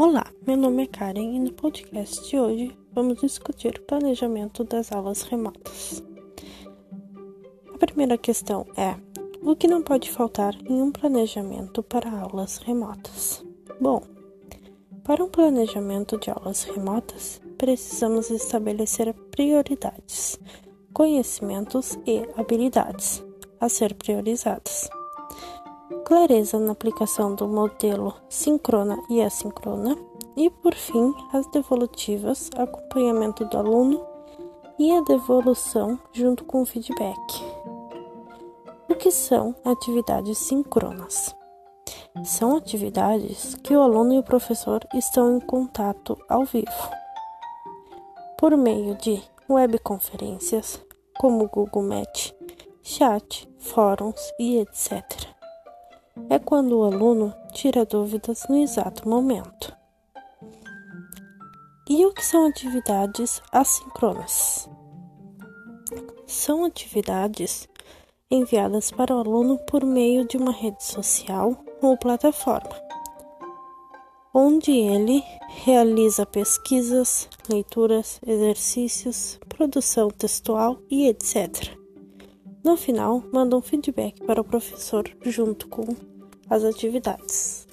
Olá, meu nome é Karen e no podcast de hoje vamos discutir o planejamento das aulas remotas. A primeira questão é: o que não pode faltar em um planejamento para aulas remotas? Bom, para um planejamento de aulas remotas, precisamos estabelecer prioridades, conhecimentos e habilidades a ser priorizadas clareza na aplicação do modelo síncrona e assíncrona, e, por fim, as devolutivas, acompanhamento do aluno e a devolução junto com o feedback. O que são atividades síncronas? São atividades que o aluno e o professor estão em contato ao vivo, por meio de webconferências, como Google Meet, chat, fóruns e etc é quando o aluno tira dúvidas no exato momento. E o que são atividades assíncronas? São atividades enviadas para o aluno por meio de uma rede social ou plataforma, onde ele realiza pesquisas, leituras, exercícios, produção textual e etc. No final, manda um feedback para o professor junto com as atividades.